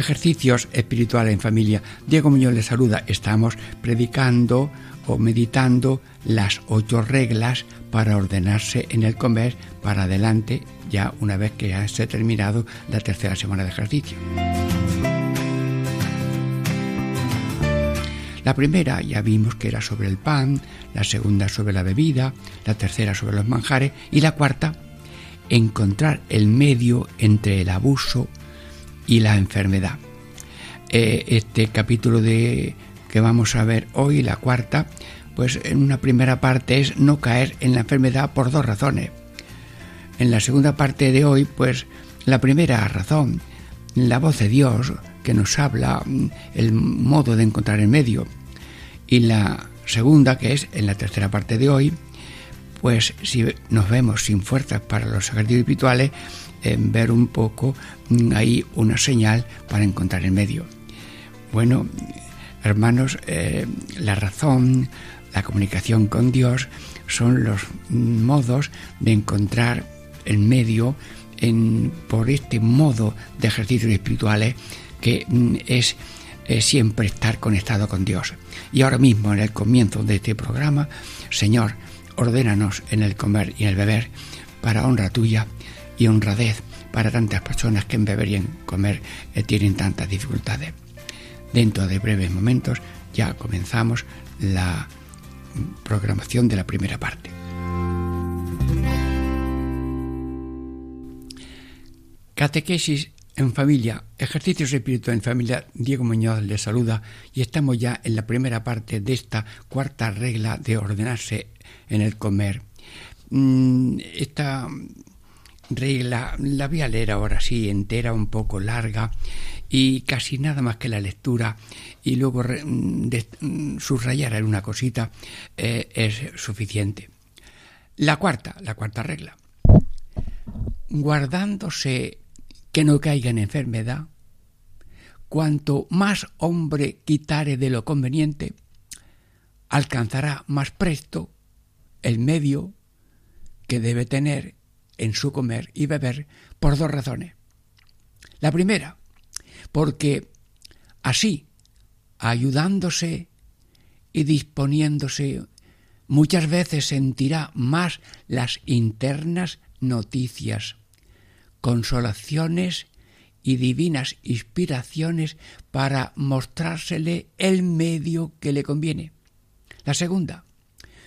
Ejercicios espirituales en familia. Diego Muñoz le saluda. Estamos predicando o meditando las ocho reglas para ordenarse en el comer para adelante, ya una vez que ya se ha terminado la tercera semana de ejercicio. La primera ya vimos que era sobre el pan, la segunda sobre la bebida, la tercera sobre los manjares y la cuarta encontrar el medio entre el abuso y la enfermedad. Eh, este capítulo de que vamos a ver hoy, la cuarta, pues en una primera parte es no caer en la enfermedad por dos razones. En la segunda parte de hoy, pues la primera razón, la voz de Dios que nos habla, mm, el modo de encontrar el medio. Y la segunda, que es en la tercera parte de hoy, pues si nos vemos sin fuerzas para los ejercicios espirituales, ver un poco mm, ahí una señal para encontrar el medio. Bueno, hermanos, eh, la razón, la comunicación con Dios son los modos de encontrar el medio en, por este modo de ejercicios espirituales que mm, es, siempre estar conectado con Dios. Y ahora mismo, en el comienzo de este programa, Señor, ordénanos en el comer y en el beber para honra tuya y honradez para tantas personas que en beber y en comer eh, tienen tantas dificultades. Dentro de breves momentos ya comenzamos la programación de la primera parte. Catequesis en familia, ejercicios espirituales en familia, Diego Muñoz les saluda y estamos ya en la primera parte de esta cuarta regla de ordenarse en el comer. Mm, esta regla la voy a leer ahora sí, entera, un poco larga y casi nada más que la lectura y luego mm, subrayar alguna cosita eh, es suficiente. La cuarta, la cuarta regla. Guardándose que no caiga en enfermedad, cuanto más hombre quitare de lo conveniente, alcanzará más presto el medio que debe tener en su comer y beber por dos razones. La primera, porque así, ayudándose y disponiéndose, muchas veces sentirá más las internas noticias, consolaciones y divinas inspiraciones para mostrársele el medio que le conviene. La segunda,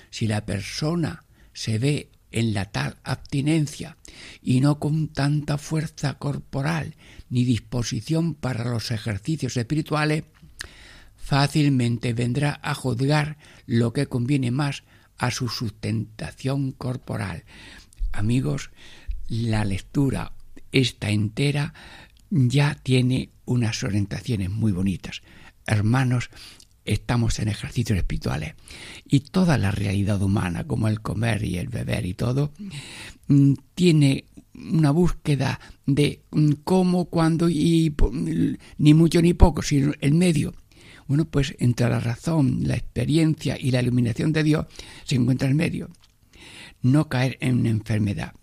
si la persona se ve en la tal abstinencia y no con tanta fuerza corporal ni disposición para los ejercicios espirituales, fácilmente vendrá a juzgar lo que conviene más a su sustentación corporal. Amigos, la lectura esta entera ya tiene unas orientaciones muy bonitas. Hermanos, estamos en ejercicios espirituales y toda la realidad humana, como el comer y el beber y todo, mm, tiene una búsqueda de mm, cómo, cuándo y ni mucho ni poco, sino el medio. Bueno, pues entre la razón, la experiencia y la iluminación de Dios se encuentra el medio. No caer en una enfermedad.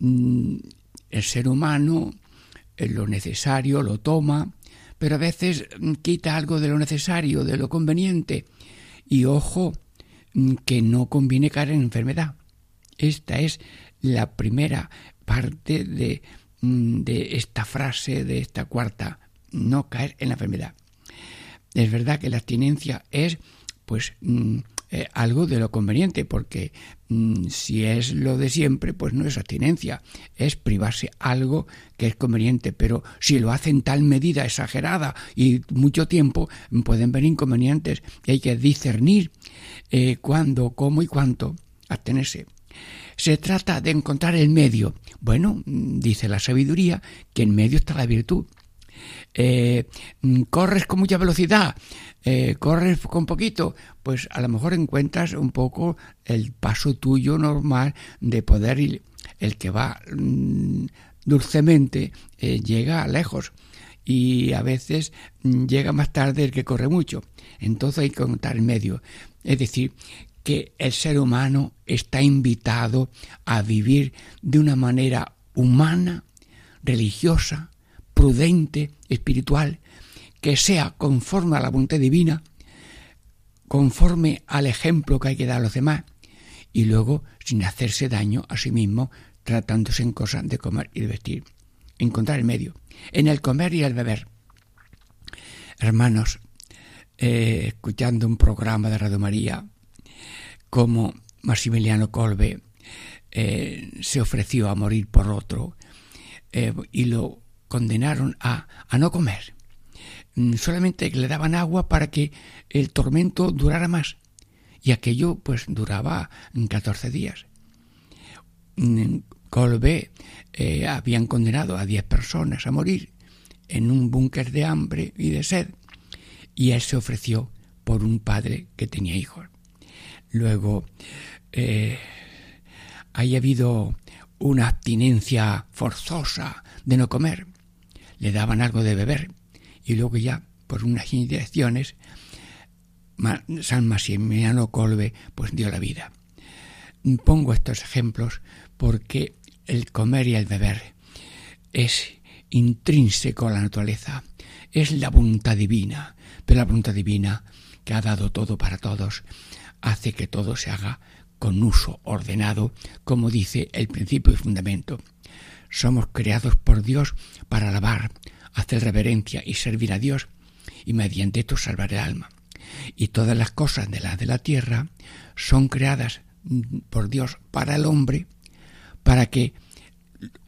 Mm, el ser humano lo necesario lo toma, pero a veces mm, quita algo de lo necesario, de lo conveniente. Y ojo, mm, que no conviene caer en enfermedad. Esta es la primera parte de, mm, de esta frase, de esta cuarta, no caer en la enfermedad. Es verdad que la abstinencia es, pues, eh, algo de lo conveniente, porque mm, si es lo de siempre, pues no es abstinencia, es privarse algo que es conveniente, pero si lo hace en tal medida exagerada y mucho tiempo, pueden venir inconvenientes y hay que discernir eh, cuándo, cómo y cuánto abstenerse. Se trata de encontrar el medio. Bueno, mm, dice la sabiduría que en medio está la virtud. Eh, mm, corres con mucha velocidad, eh, corres con poquito, pues a lo mejor encuentras un poco el paso tuyo normal de poder ir. El que va mm, dulcemente eh, llega lejos y a veces mm, llega más tarde el que corre mucho. Entonces hay que contar en medio. Es decir, que el ser humano está invitado a vivir de una manera humana, religiosa, prudente, espiritual, que sea conforme a la voluntad divina, conforme al ejemplo que hay que dar a los demás, y luego sin hacerse daño a sí mismo, tratándose en cosas de comer y de vestir. Encontrar el medio. En el comer y el beber. Hermanos, eh, escuchando un programa de Radio María, como Maximiliano Colbe eh, se ofreció a morir por otro eh, y lo condenaron a, a no comer. Mm, solamente le daban agua para que el tormento durara más. Y aquello pues duraba 14 días. Mm, Colbe eh, habían condenado a 10 personas a morir en un búnker de hambre y de sed. Y él se ofreció por un padre que tenía hijos. Luego, eh, hay habido una abstinencia forzosa de no comer le daban algo de beber y luego ya por unas inyecciones San Maximiliano Colbe pues dio la vida. Pongo estos ejemplos porque el comer y el beber es intrínseco a la naturaleza, es la voluntad divina, pero la voluntad divina que ha dado todo para todos hace que todo se haga con uso ordenado, como dice el principio y fundamento. Somos creados por Dios para alabar, hacer reverencia y servir a Dios, y mediante esto salvar el alma. Y todas las cosas de la de la tierra son creadas por Dios para el hombre, para que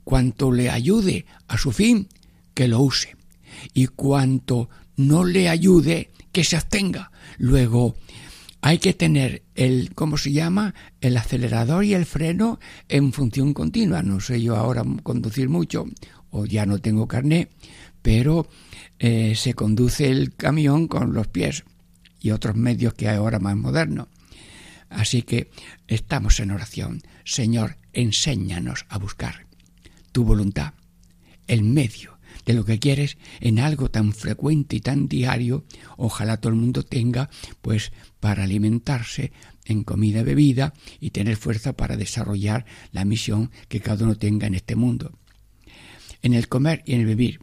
cuanto le ayude a su fin, que lo use. Y cuanto no le ayude, que se abstenga. Luego, hay que tener el, ¿cómo se llama? El acelerador y el freno en función continua. No sé yo ahora conducir mucho o ya no tengo carné, pero eh, se conduce el camión con los pies y otros medios que hay ahora más modernos. Así que estamos en oración. Señor, enséñanos a buscar tu voluntad, el medio de lo que quieres en algo tan frecuente y tan diario, ojalá todo el mundo tenga, pues para alimentarse en comida y bebida y tener fuerza para desarrollar la misión que cada uno tenga en este mundo. En el comer y en el vivir.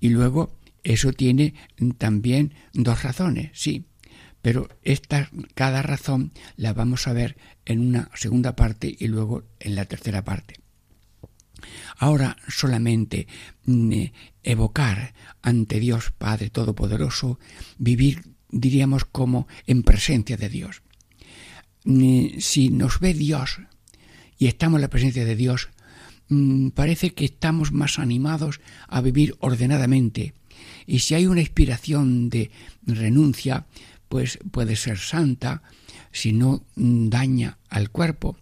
Y luego eso tiene también dos razones, sí, pero esta, cada razón la vamos a ver en una segunda parte y luego en la tercera parte. Ahora solamente mm, eh, evocar ante Dios Padre Todopoderoso, vivir, diríamos, como en presencia de Dios. Mm, si nos ve Dios y estamos en la presencia de Dios, mm, parece que estamos más animados a vivir ordenadamente. Y si hay una inspiración de renuncia, pues puede ser santa, si no daña al cuerpo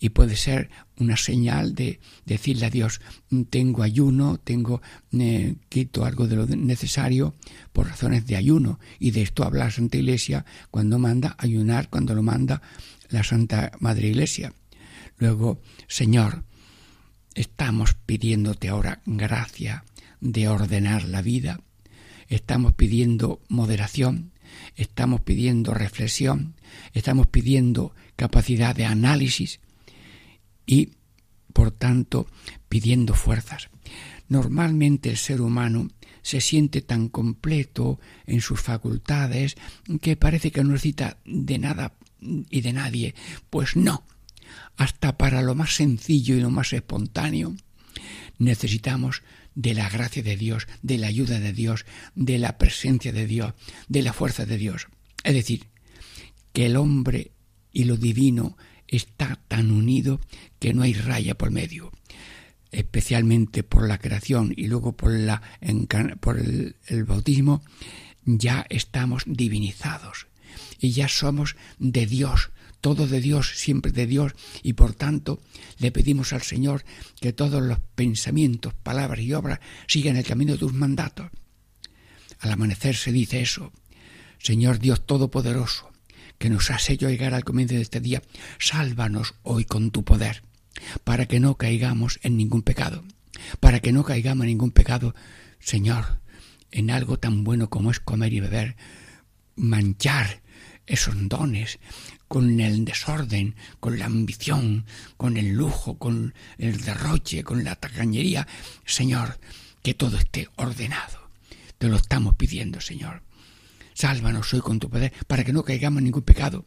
y puede ser una señal de decirle a Dios tengo ayuno, tengo eh, quito algo de lo necesario por razones de ayuno y de esto habla la Santa Iglesia cuando manda ayunar, cuando lo manda la Santa Madre Iglesia. Luego, Señor, estamos pidiéndote ahora gracia de ordenar la vida, estamos pidiendo moderación, estamos pidiendo reflexión, estamos pidiendo capacidad de análisis, y, por tanto, pidiendo fuerzas. Normalmente el ser humano se siente tan completo en sus facultades que parece que no necesita de nada y de nadie. Pues no, hasta para lo más sencillo y lo más espontáneo necesitamos de la gracia de Dios, de la ayuda de Dios, de la presencia de Dios, de la fuerza de Dios. Es decir, que el hombre y lo divino está tan unido que no hay raya por medio especialmente por la creación y luego por, la, por el, el bautismo, ya estamos divinizados y ya somos de Dios, todo de Dios, siempre de Dios, y por tanto le pedimos al Señor que todos los pensamientos, palabras y obras sigan el camino de tus mandatos. Al amanecer se dice eso. Señor Dios Todopoderoso, que nos has hecho llegar al comienzo de este día, sálvanos hoy con tu poder, para que no caigamos en ningún pecado, para que no caigamos en ningún pecado, Señor, en algo tan bueno como es comer y beber, manchar esos dones con el desorden, con la ambición, con el lujo, con el derroche, con la tacañería. Señor, que todo esté ordenado. Te lo estamos pidiendo, Señor. Sálvanos hoy con tu poder para que no caigamos en ningún pecado,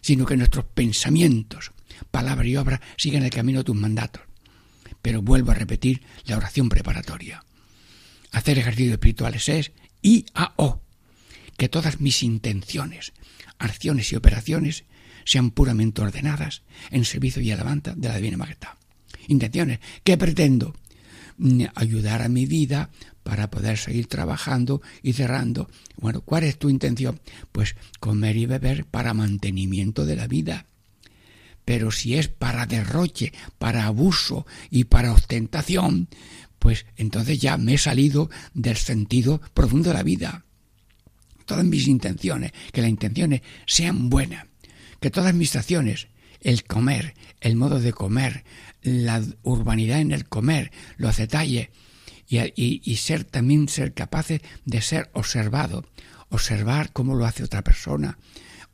sino que nuestros pensamientos, palabra y obra sigan el camino de tus mandatos. Pero vuelvo a repetir la oración preparatoria. Hacer ejercicios espirituales es I A O. Que todas mis intenciones, acciones y operaciones sean puramente ordenadas en servicio y alabanza de la Divina Majestad. Intenciones. ¿Qué pretendo? Mm, ayudar a mi vida para poder seguir trabajando y cerrando. Bueno, ¿cuál es tu intención? Pues comer y beber para mantenimiento de la vida. Pero si es para derroche, para abuso y para ostentación, pues entonces ya me he salido del sentido profundo de la vida. Todas mis intenciones, que las intenciones sean buenas, que todas mis acciones, el comer, el modo de comer, la urbanidad en el comer, los detalles, y, ser también ser capaces de ser observado, observar cómo lo hace otra persona,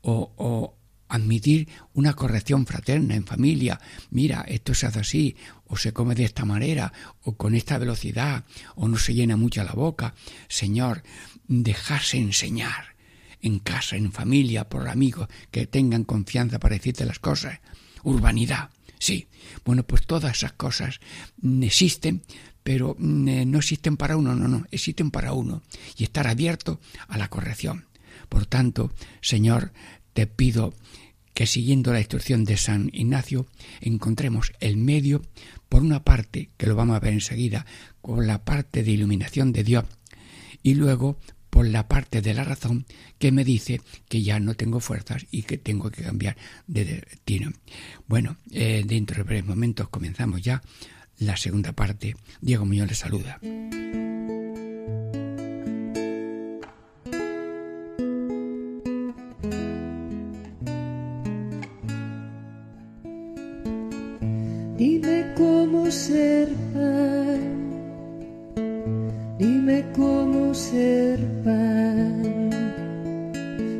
o, o admitir una corrección fraterna en familia. Mira, esto se hace así, o se come de esta manera, o con esta velocidad, o no se llena mucho la boca. Señor, dejarse enseñar en casa, en familia, por amigos que tengan confianza para decirte las cosas. Urbanidad, sí. Bueno, pues todas esas cosas existen, pero mm, no existen para uno, no, no, existen para uno. Y estar abierto a la corrección. Por tanto, Señor, te pido que siguiendo la instrucción de San Ignacio encontremos el medio, por una parte, que lo vamos a ver enseguida, con la parte de iluminación de Dios, y luego por la parte de la razón que me dice que ya no tengo fuerzas y que tengo que cambiar de destino. Bueno, eh, dentro de breves momentos comenzamos ya la segunda parte. Diego Muñoz les saluda. ser pan, dime cómo ser pan,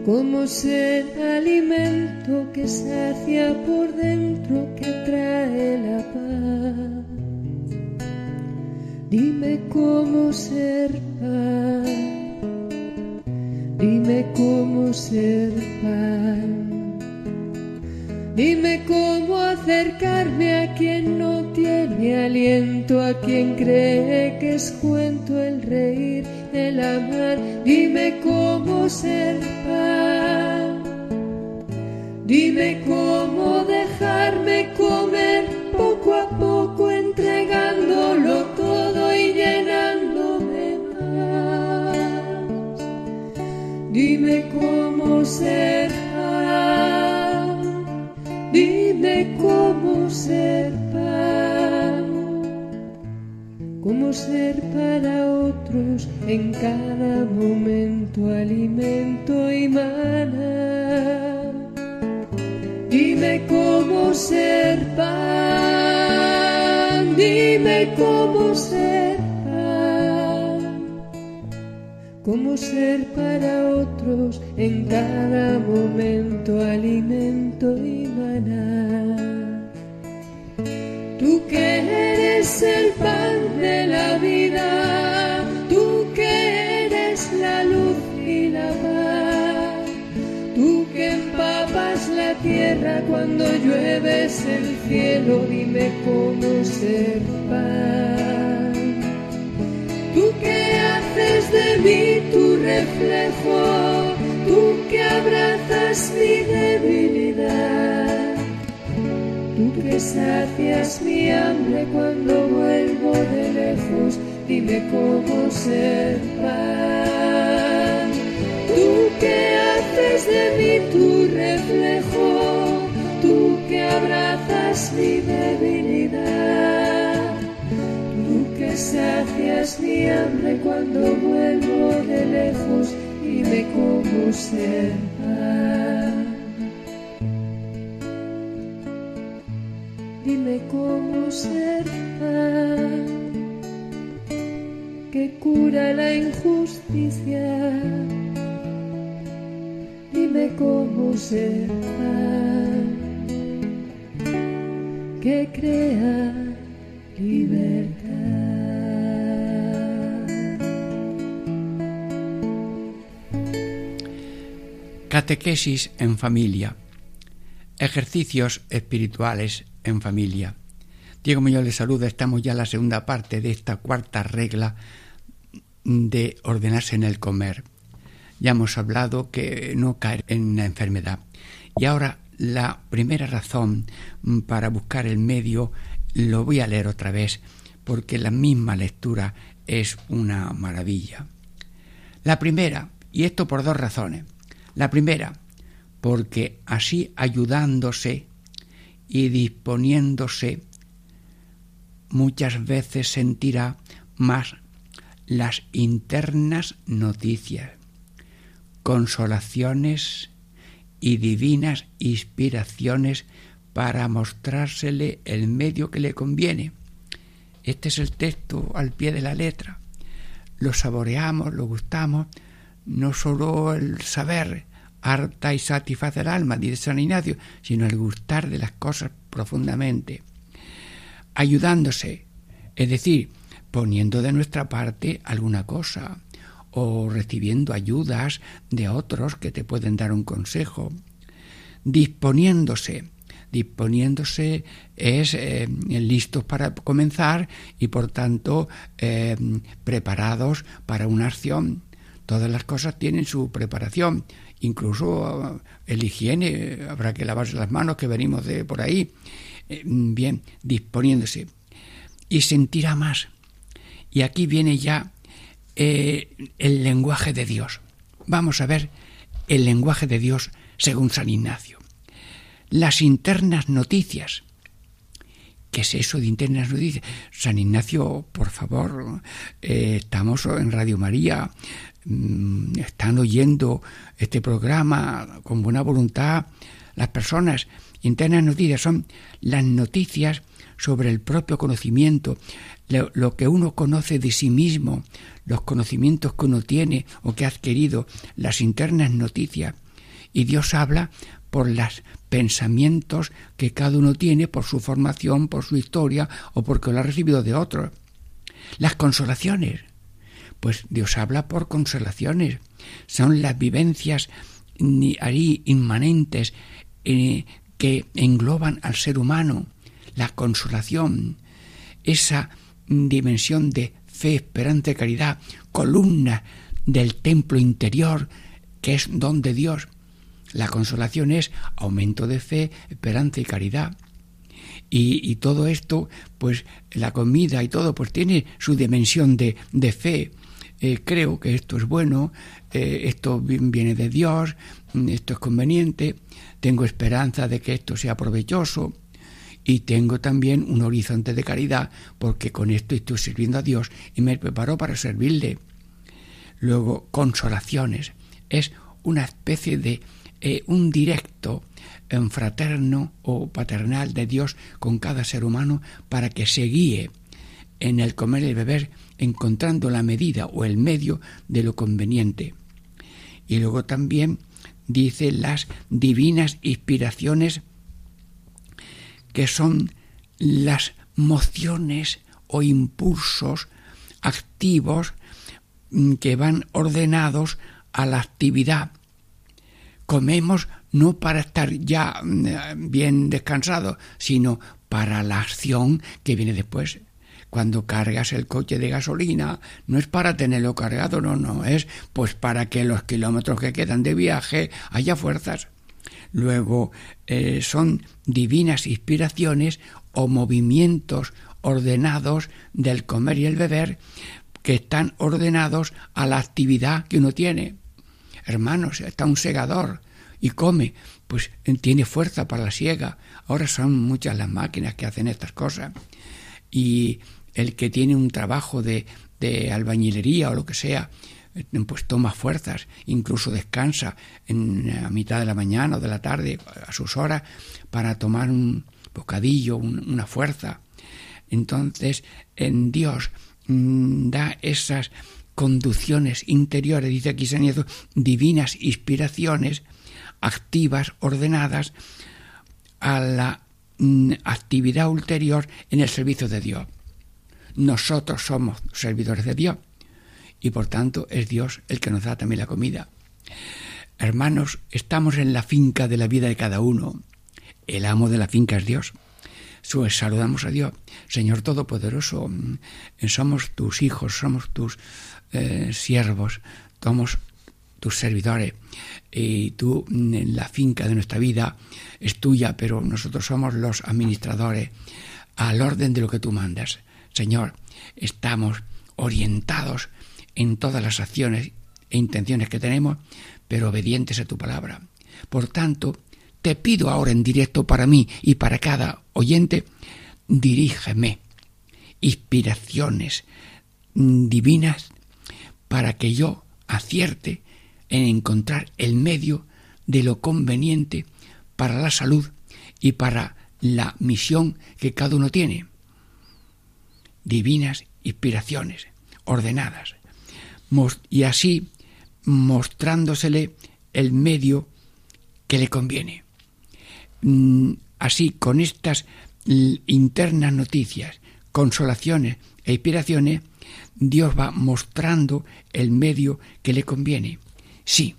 cómo ser alimento que sacia por dentro, que trae cómo ser pan, dime cómo ser pan. Dime cómo acercarme a quien no tiene aliento, a quien cree que es cuento alimento y mana. Dime cómo ser pan, dime cómo ser cómo ser para otros en cada momento alimento y maná. Tú que eres el pan de la vida, cuando llueves el cielo, dime cómo ser pan. Tú que de mí tu reflejo, tú que abrazas mi debilidad, tú que sacias mi hambre cuando vuelvo de lejos, dime cómo ser pan. Tú que haces de mí tu reflejo, abrazas mi debilidad sacias mi hambre cuando vuelvo de lejos y me como. Dime cómo ser que cura la injusticia. Dime cómo ser que crea libertad. Catequesis en familia. Ejercicios espirituales en familia. Diego Muñoz le saluda. Estamos ya en la segunda parte de esta cuarta regla de ordenarse en el comer. Ya hemos hablado que no caer en la enfermedad. Y ahora la primera razón para buscar el medio lo voy a leer otra vez porque la misma lectura es una maravilla. La primera, y esto por dos razones. La primera, porque así ayudándose y disponiéndose, muchas veces sentirá más las internas noticias, consolaciones y divinas inspiraciones para mostrársele el medio que le conviene. Este es el texto al pie de la letra. Lo saboreamos, lo gustamos, no solo el saber harta y satisface el alma, dice San Ignacio, sino el gustar de las cosas profundamente. Ayudándose, es decir, poniendo de nuestra parte alguna cosa, o recibiendo ayudas de otros que te pueden dar un consejo, disponiéndose, disponiéndose es eh, listos para comenzar y por tanto eh, preparados para una acción. Todas las cosas tienen su preparación, incluso eh, el higiene, habrá que lavarse las manos que venimos de por ahí. bien, disponiéndose. Y sentirá más. Y aquí viene ya el lenguaje de Dios. Vamos a ver el lenguaje de Dios según San Ignacio las internas noticias. ¿Qué es eso de internas noticias? San Ignacio, por favor, eh, estamos en Radio María, mm, están oyendo este programa con buena voluntad las personas. Internas noticias son las noticias sobre el propio conocimiento, lo, que uno conoce de sí mismo, los conocimientos que uno tiene o que ha adquirido, las internas noticias. Y Dios habla por los pensamientos que cada uno tiene por su formación, por su historia o porque lo ha recibido de otros. Las consolaciones. Pues Dios habla por consolaciones. Son las vivencias ahí inmanentes eh, que engloban al ser humano. La consolación. Esa dimensión de fe, esperanza y caridad, columna del templo interior que es don de Dios la consolación es aumento de fe, esperanza y caridad. Y, todo esto, pues la comida y todo, pues tiene su dimensión de, de fe. Eh, creo que esto es bueno, eh, esto viene de Dios, esto es conveniente, tengo esperanza de que esto sea provechoso y tengo también un horizonte de caridad porque con esto estoy sirviendo a Dios y me preparo para servirle. Luego, consolaciones. Es una especie de eh, un directo en fraterno o paternal de Dios con cada ser humano para que se guíe en el comer y beber encontrando la medida o el medio de lo conveniente. Y luego también dice las divinas inspiraciones que son las mociones o impulsos activos mm, que van ordenados a la actividad comemos no para estar ya mm, bien descansado, sino para la acción que viene después. Cuando cargas el coche de gasolina, no es para tenerlo cargado, no, no, es pues para que los kilómetros que quedan de viaje haya fuerzas. Luego eh, son divinas inspiraciones o movimientos ordenados del comer y el beber que están ordenados a la actividad que uno tiene. Hermanos, está un segador y come, pues tiene fuerza para la siega. Ahora son muchas las máquinas que hacen estas cosas. Y el que tiene un trabajo de, de albañilería o lo que sea, eh, pues toma fuerzas, incluso descansa en, a mitad de la mañana o de la tarde, a sus horas, para tomar un bocadillo, una fuerza. Entonces, en Dios mm, da esas conducciones interiores, dice aquí San divinas inspiraciones activas, ordenadas a la mm, actividad ulterior en el servicio de Dios. Nosotros somos servidores de Dios y por tanto es Dios el que nos da también la comida. Hermanos, estamos en la finca de la vida de cada uno. El amo de la finca es Dios. Saludamos a Dios. Señor Todopoderoso, mm, somos tus hijos, somos tus eh, siervos, somos tus servidores. Y tú, mm, en la finca de nuestra vida, es tuya, pero nosotros somos los administradores al orden de lo que tú mandas. Señor, estamos orientados en todas las acciones e intenciones que tenemos, pero obedientes a tu palabra. Por tanto, te pido ahora en directo para mí y para cada oyente, dirígeme inspiraciones divinas para que yo acierte en encontrar el medio de lo conveniente para la salud y para la misión que cada uno tiene. Divinas inspiraciones ordenadas. Y así mostrándosele el medio que le conviene. Mm, así, con estas internas noticias, consolaciones e inspiraciones, Dios va mostrando el medio que le conviene. Sí.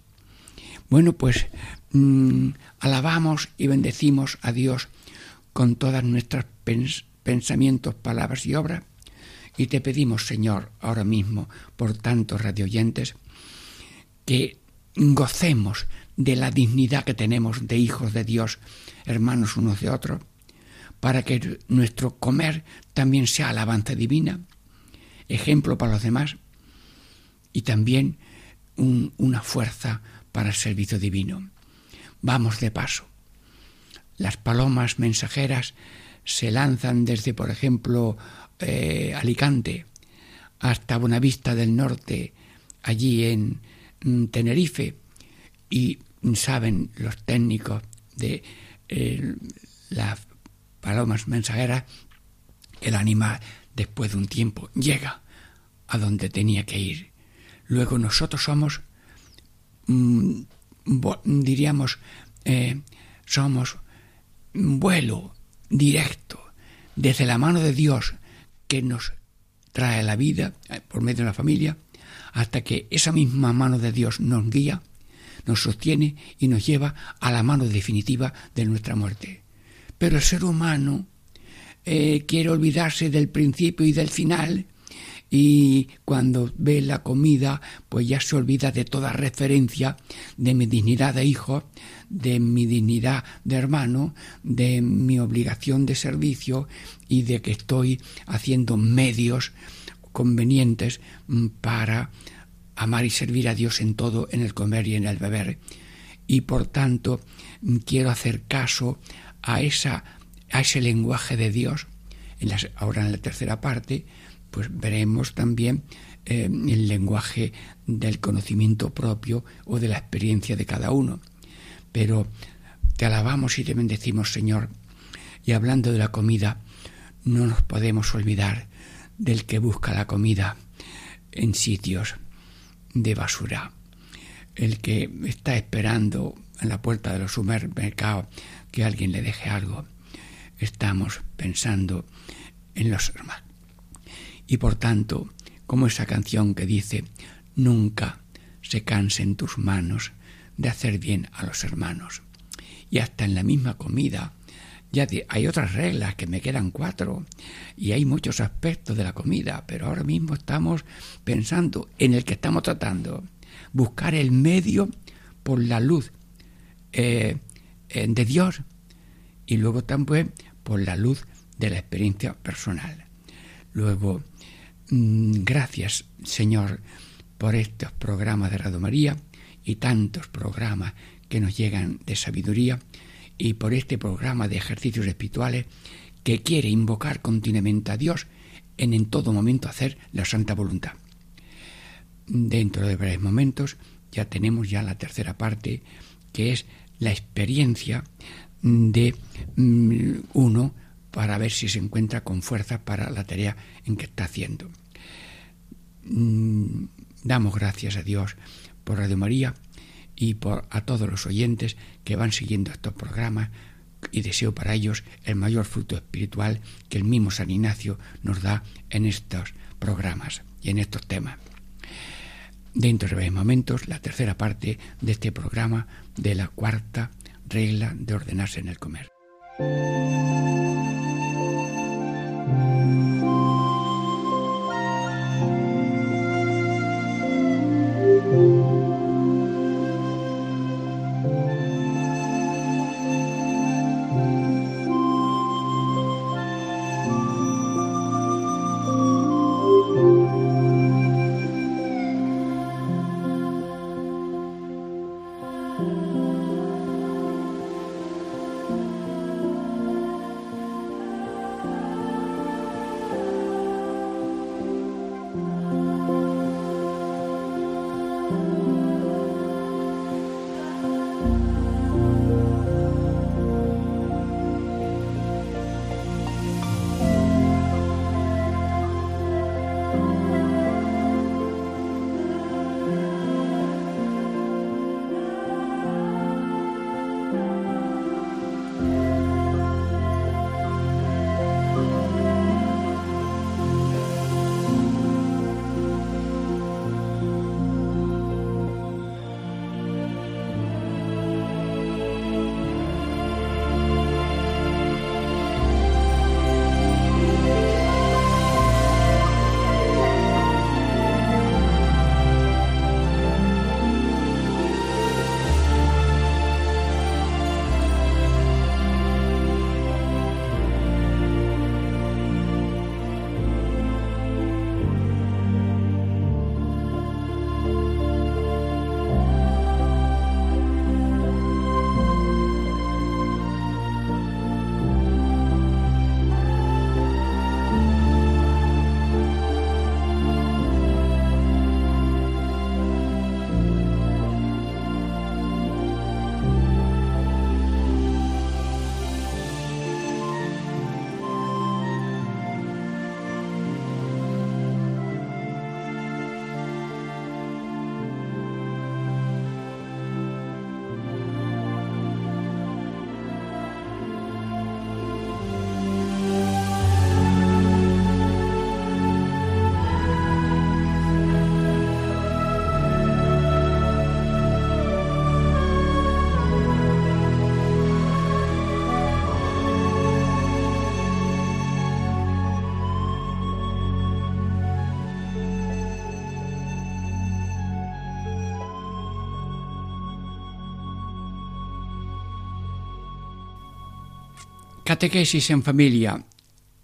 Bueno, pues mm, alabamos y bendecimos a Dios con todas nuestras pensamientos, palabras y obras. Y te pedimos, Señor, ahora mismo, por tantos radioyentes, que gocemos de la dignidad que tenemos de hijos de Dios, hermanos unos de otros, para que nuestro comer también sea alabanza divina, ejemplo para los demás y también una fuerza para el servicio divino. Vamos de paso. Las palomas mensajeras se lanzan desde, por ejemplo, eh, Alicante hasta Buenavista del Norte, allí en mm, Tenerife, y saben los técnicos de las palomas mensajeras el animal después de un tiempo llega a donde tenía que ir. Luego nosotros somos, mm, diríamos, eh, somos vuelo directo desde la mano de Dios que nos trae la vida eh, por medio de la familia, hasta que esa misma mano de Dios nos guía, nos sostiene y nos lleva a la mano definitiva de nuestra muerte. Pero el ser humano eh, quiere olvidarse del principio y del final y cuando ve la comida pues ya se olvida de toda referencia de mi dignidad de hijo, de mi dignidad de hermano, de mi obligación de servicio y de que estoy haciendo medios convenientes mm, para amar y servir a Dios en todo, en el comer y en el beber. Y por tanto mm, quiero hacer caso a, esa, a ese lenguaje de Dios. En ahora en la tercera parte, pues veremos también eh, el lenguaje del conocimiento propio o de la experiencia de cada uno. Pero te alabamos y te bendecimos, Señor. Y hablando de la comida, no nos podemos olvidar del que busca la comida en sitios de basura, el que está esperando en la puerta de los supermercados que alguien le deje algo. Estamos pensando en los hermanos. Y por tanto, como esa canción que dice, nunca se cansen tus manos de hacer bien a los hermanos. Y hasta en la misma comida, ya hay otras reglas que me quedan cuatro y hay muchos aspectos de la comida, pero ahora mismo estamos pensando en el que estamos tratando, buscar el medio por la luz eh, eh, de Dios y luego también por la luz de la experiencia personal. Luego, gracias Señor por estos programas de Radio María y tantos programas que nos llegan de sabiduría y por este programa de ejercicios espirituales que quiere invocar continuamente a Dios en en todo momento hacer la santa voluntad. Dentro de breves momentos ya tenemos ya la tercera parte, que es la experiencia de mm, uno para ver si se encuentra con fuerza para la tarea en que está haciendo. Mm, damos gracias a Dios por Radio María y por a todos los oyentes que van siguiendo estos programas y deseo para ellos el mayor fruto espiritual que el mismo San Ignacio nos da en estos programas y en estos temas. Dentro de breves momentos, la tercera parte de este programa de la cuarta regla de ordenarse en el comer. Amen. Catequesis en familia,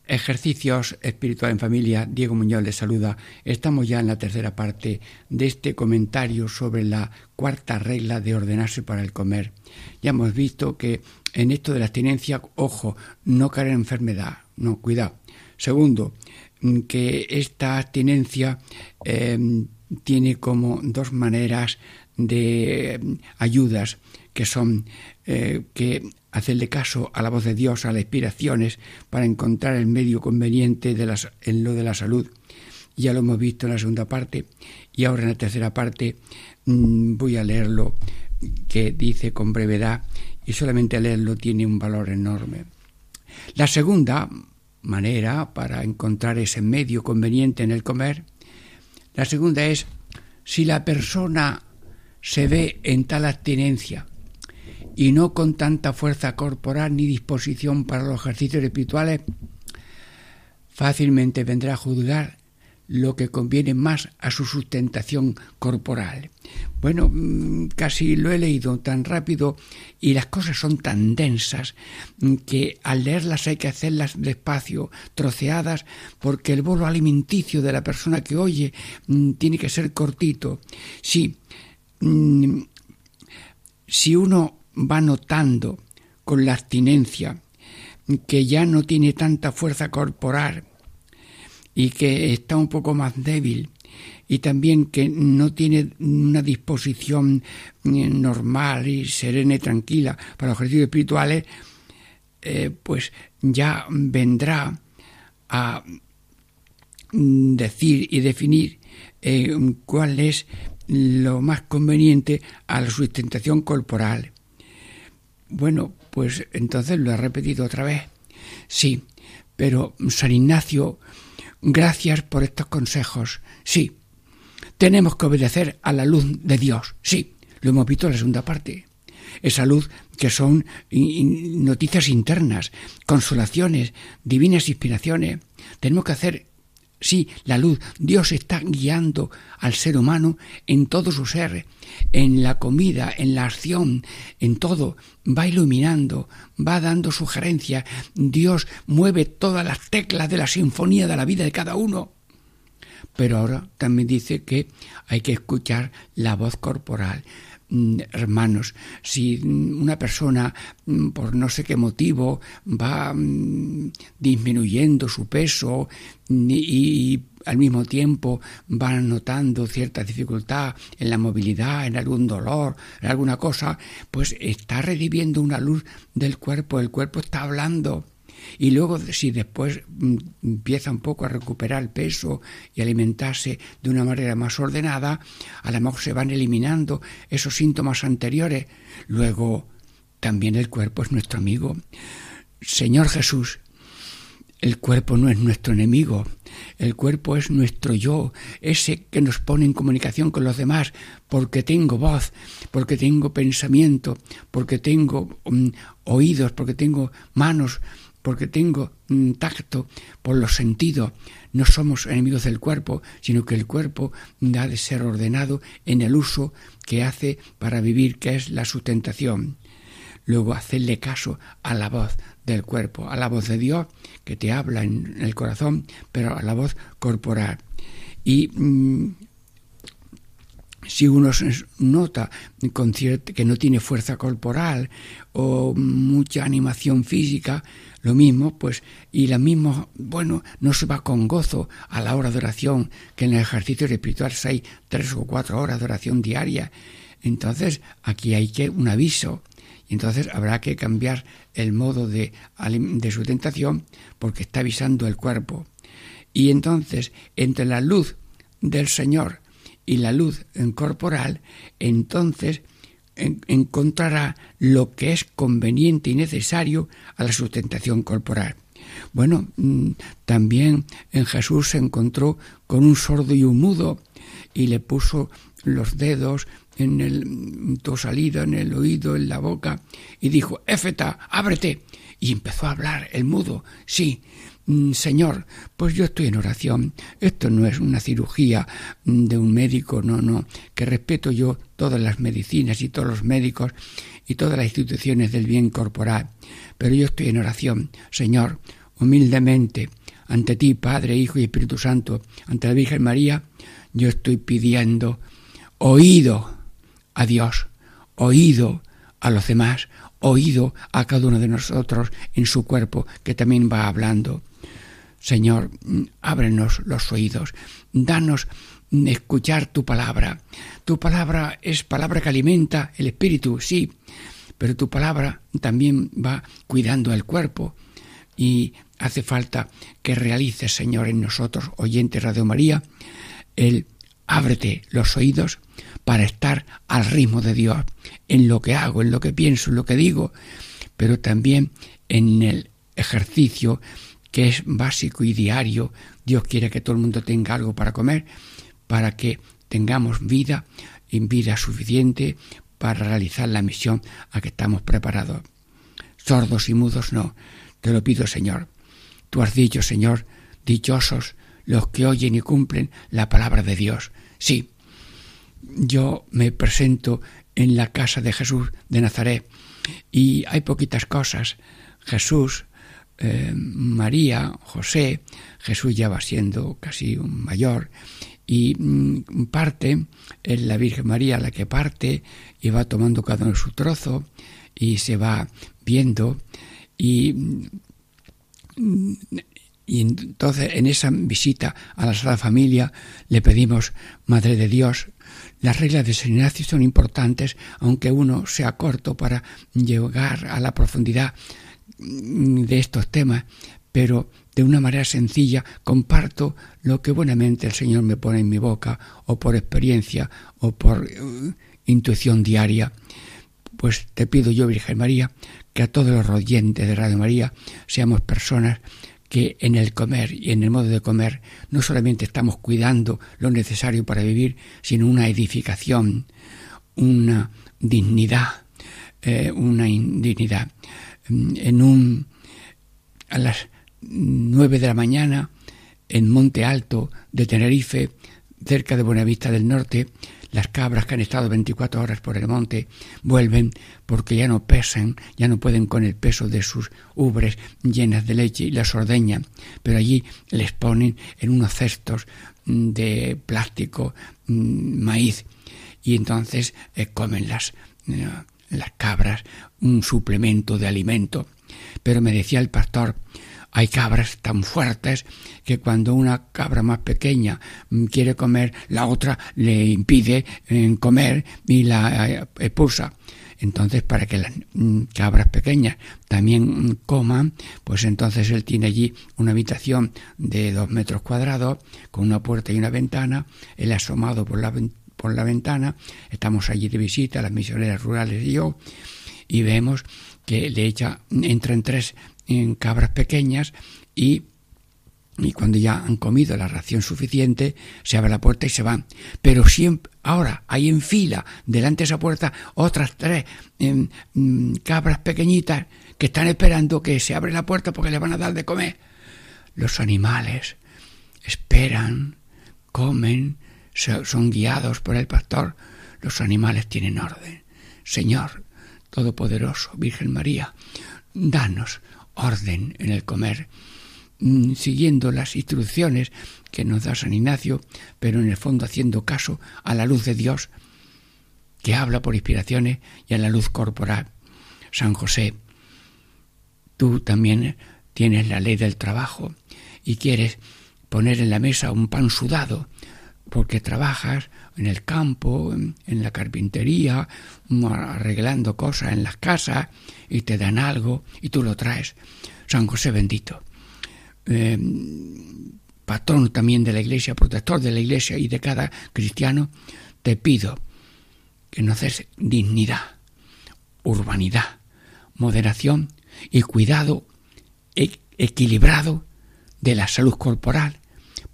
ejercicios espiritual en familia. Diego Muñoz les saluda. Estamos ya en la tercera parte de este comentario sobre la cuarta regla de ordenarse para el comer. Ya hemos visto que en esto de la abstinencia, ojo, no caer en enfermedad, no, cuidado. Segundo, que esta abstinencia em, tiene como dos maneras de em, ayudas que son eh, que hacerle caso a la voz de Dios, a las inspiraciones, para encontrar el medio conveniente en lo de la salud. Ya lo hemos visto en la segunda parte y ahora en la tercera parte mm, voy a leerlo que dice con brevedad y solamente leerlo tiene un valor enorme. La segunda manera para encontrar ese medio conveniente en el comer, la segunda es si la persona se ve en tal abstinencia y no con tanta fuerza corporal ni disposición para los ejercicios espirituales, fácilmente vendrá a juzgar lo que conviene más a su sustentación corporal. Bueno, mm, casi lo he leído tan rápido y las cosas son tan densas mm, que al leerlas hay que hacerlas despacio, troceadas, porque el bolo alimenticio de la persona que oye mm, tiene que ser cortito. Sí, si uno va notando con la abstinencia que ya no tiene tanta fuerza corporal y que está un poco más débil y también que no tiene una disposición eh, normal y serena y tranquila para los ejercicios espirituales, eh, pues ya vendrá a decir y definir eh, cuál es lo más conveniente a la sustentación corporal. Bueno, pues entonces lo he repetido otra vez. Sí, pero San Ignacio, gracias por estos consejos. Sí, tenemos que obedecer a la luz de Dios. Sí, lo hemos visto en la segunda parte. Esa luz que son noticias internas, consolaciones, divinas inspiraciones. Tenemos que hacer Sí, la luz. Dios está guiando al ser humano en todo su ser, en la comida, en la acción, en todo. Va iluminando, va dando sugerencias. Dios mueve todas las teclas de la sinfonía de la vida de cada uno. Pero ahora también dice que hay que escuchar la voz corporal. Mm, hermanos, si una persona mm, por no sé qué motivo va mm, disminuyendo su peso y, al mismo tiempo va notando cierta dificultad en la movilidad, en algún dolor, en alguna cosa, pues está recibiendo una luz del cuerpo, el cuerpo está hablando y luego si después mm, empieza un poco a recuperar el peso y alimentarse de una manera más ordenada, a lo mejor se van eliminando esos síntomas anteriores. Luego también el cuerpo es nuestro amigo. Señor Jesús, el cuerpo no es nuestro enemigo, el cuerpo es nuestro yo, ese que nos pone en comunicación con los demás, porque tengo voz, porque tengo pensamiento, porque tengo mm, oídos, porque tengo manos, porque tengo tacto por los sentidos. No somos enemigos del cuerpo, sino que el cuerpo ha de ser ordenado en el uso que hace para vivir, que es la sustentación. Luego hacerle caso a la voz del cuerpo, a la voz de Dios que te habla en el corazón, pero a la voz corporal. Y mm, si uno nota que no tiene fuerza corporal o mucha animación física, lo mismo, pues, y la misma, bueno, no se va con gozo a la hora de oración, que en el ejercicio espiritual hay tres o cuatro horas de oración diaria. Entonces, aquí hay que un aviso. Y entonces habrá que cambiar el modo de, de sustentación porque está avisando el cuerpo. Y entonces, entre la luz del Señor y la luz corporal, entonces encontrará lo que es conveniente y necesario a la sustentación corporal. Bueno, mm, también en Jesús se encontró con un sordo y un mudo y le puso los dedos en el tu salida, en el oído, en la boca, y dijo, Éfeta, ábrete. Y empezó a hablar el mudo. Sí, Mm, Señor, pues yo estoy en oración. Esto no es una cirugía mm, de un médico, no, no, que respeto yo todas las medicinas y todos los médicos y todas las instituciones del bien corporal. Pero yo estoy en oración, Señor, humildemente, ante ti, Padre, Hijo y Espíritu Santo, ante la Virgen María, yo estoy pidiendo oído a Dios, oído a los demás, oído a cada uno de nosotros en su cuerpo, que también va hablando. Señor, ábrenos los oídos, danos escuchar tu palabra. Tu palabra es palabra que alimenta el espíritu, sí, pero tu palabra también va cuidando el cuerpo y hace falta que realices, Señor, en nosotros, oyentes Radio María, el ábrete los oídos para estar al ritmo de Dios, en lo que hago, en lo que pienso, en lo que digo, pero también en el ejercicio que es básico y diario. Dios quiere que todo el mundo tenga algo para comer, para que tengamos vida y vida suficiente para realizar la misión a que estamos preparados. Sordos y mudos no. Te lo pido, Señor. Tú has dicho, Señor, dichosos los que oyen y cumplen la palabra de Dios. Sí, yo me presento en la casa de Jesús de Nazaret y hay poquitas cosas. Jesús eh, María, José, Jesús ya va siendo casi un mayor, y mm, parte, es la Virgen María la que parte y va tomando cada uno su trozo y se va viendo y mm, Y entonces en esa visita a la Sala Familia le pedimos, Madre de Dios, las reglas de San Ignacio son importantes, aunque uno sea corto para llegar a la profundidad de estos temas, pero de una manera sencilla comparto lo que buenamente el Señor me pone en mi boca, o por experiencia, o por uh, intuición diaria. Pues te pido yo, Virgen María, que a todos los oyentes de Radio María seamos personas que en el comer y en el modo de comer no solamente estamos cuidando lo necesario para vivir, sino una edificación, una dignidad, eh, una dignidad. En un, a las nueve de la mañana, en Monte Alto de Tenerife, cerca de Buenavista del Norte, las cabras que han estado 24 horas por el monte vuelven porque ya no pesan, ya no pueden con el peso de sus ubres llenas de leche y las ordeñan, pero allí les ponen en unos cestos mm, de plástico mm, maíz. Y entonces eh, comen las, eh, las cabras un suplemento de alimento. Pero me decía el pastor, hay cabras tan fuertes que cuando una cabra más pequeña mm, quiere comer, la otra le impide eh, comer y la eh, expulsa. Entonces, para que las mm, cabras pequeñas también mm, coman, pues entonces él tiene allí una habitación de dos metros cuadrados, con una puerta y una ventana, él asomado por la, por la ventana, estamos allí de visita, las misioneras rurales y yo, y vemos que le echa, entra en tres en cabras pequeñas y, y cuando ya han comido la ración suficiente, se abre la puerta y se van. Pero siempre, ahora hay en fila delante de esa puerta otras tres em, mm, cabras pequeñitas que están esperando que se abre la puerta porque le van a dar de comer. Los animales esperan, comen, son guiados por el pastor. Los animales tienen orden. Señor Todopoderoso, Virgen María, danos orden en el comer, mm, siguiendo las instrucciones que nos da San Ignacio, pero en el fondo haciendo caso a la luz de Dios, que habla por inspiraciones, y a la luz corporal. San José, tú también tienes la ley del trabajo y quieres poner en la mesa un pan sudado, porque trabajas en el campo, en la carpintería, arreglando cosas en las casas y te dan algo y tú lo traes. San José bendito, eh, patrón también de la iglesia, protector de la iglesia y de cada cristiano, te pido que nos des dignidad, urbanidad, moderación y cuidado e-, equilibrado de la salud corporal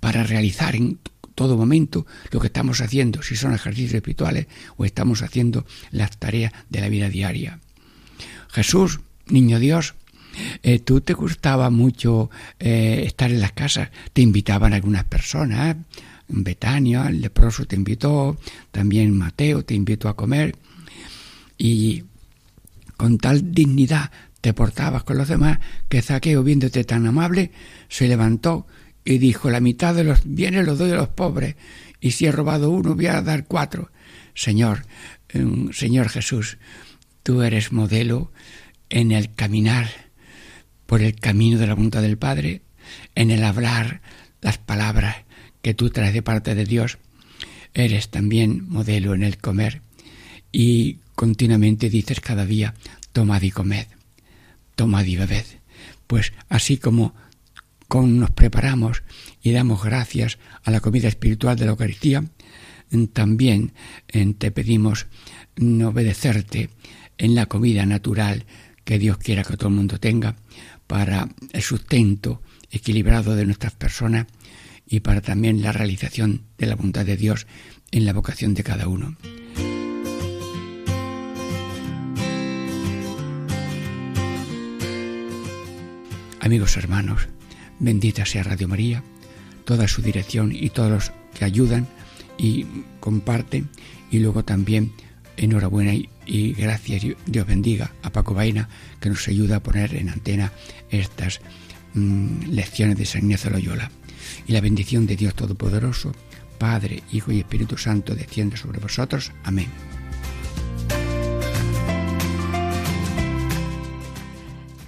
para realizar en todo momento lo que estamos haciendo, si son ejercicios espirituales o estamos haciendo las tareas de la vida diaria. Jesús, niño Dios, eh, tú te gustaba mucho eh, estar en las casas, te invitaban algunas personas, Betania, el leproso te invitó, también Mateo te invitó a comer y con tal dignidad te portabas con los demás que Zaqueo, viéndote tan amable, se levantó y dijo, la mitad de los bienes los doy a los pobres, y si he robado uno voy a dar cuatro. Señor, mm, Señor Jesús, tú eres modelo en el caminar por el camino de la voluntad del Padre, en el hablar las palabras que tú traes de parte de Dios. Eres también modelo en el comer y continuamente dices cada día, tomad y comed, tomad y bebed. Pues así como con nos preparamos y damos gracias a la comida espiritual de la Eucaristía, también te pedimos obedecerte en la comida natural que Dios quiera que todo el mundo tenga para el sustento equilibrado de nuestras personas y para también la realización de la voluntad de Dios en la vocación de cada uno. Amigos hermanos, Bendita sea Radio María, toda su dirección y todos los que ayudan y comparten. Y luego también enhorabuena y, gracias, Dios bendiga a Paco Baina, que nos ayuda a poner en antena estas mm, lecciones de San Ignacio Loyola. Y la bendición de Dios Todopoderoso, Padre, Hijo y Espíritu Santo, descienda sobre vosotros. Amén.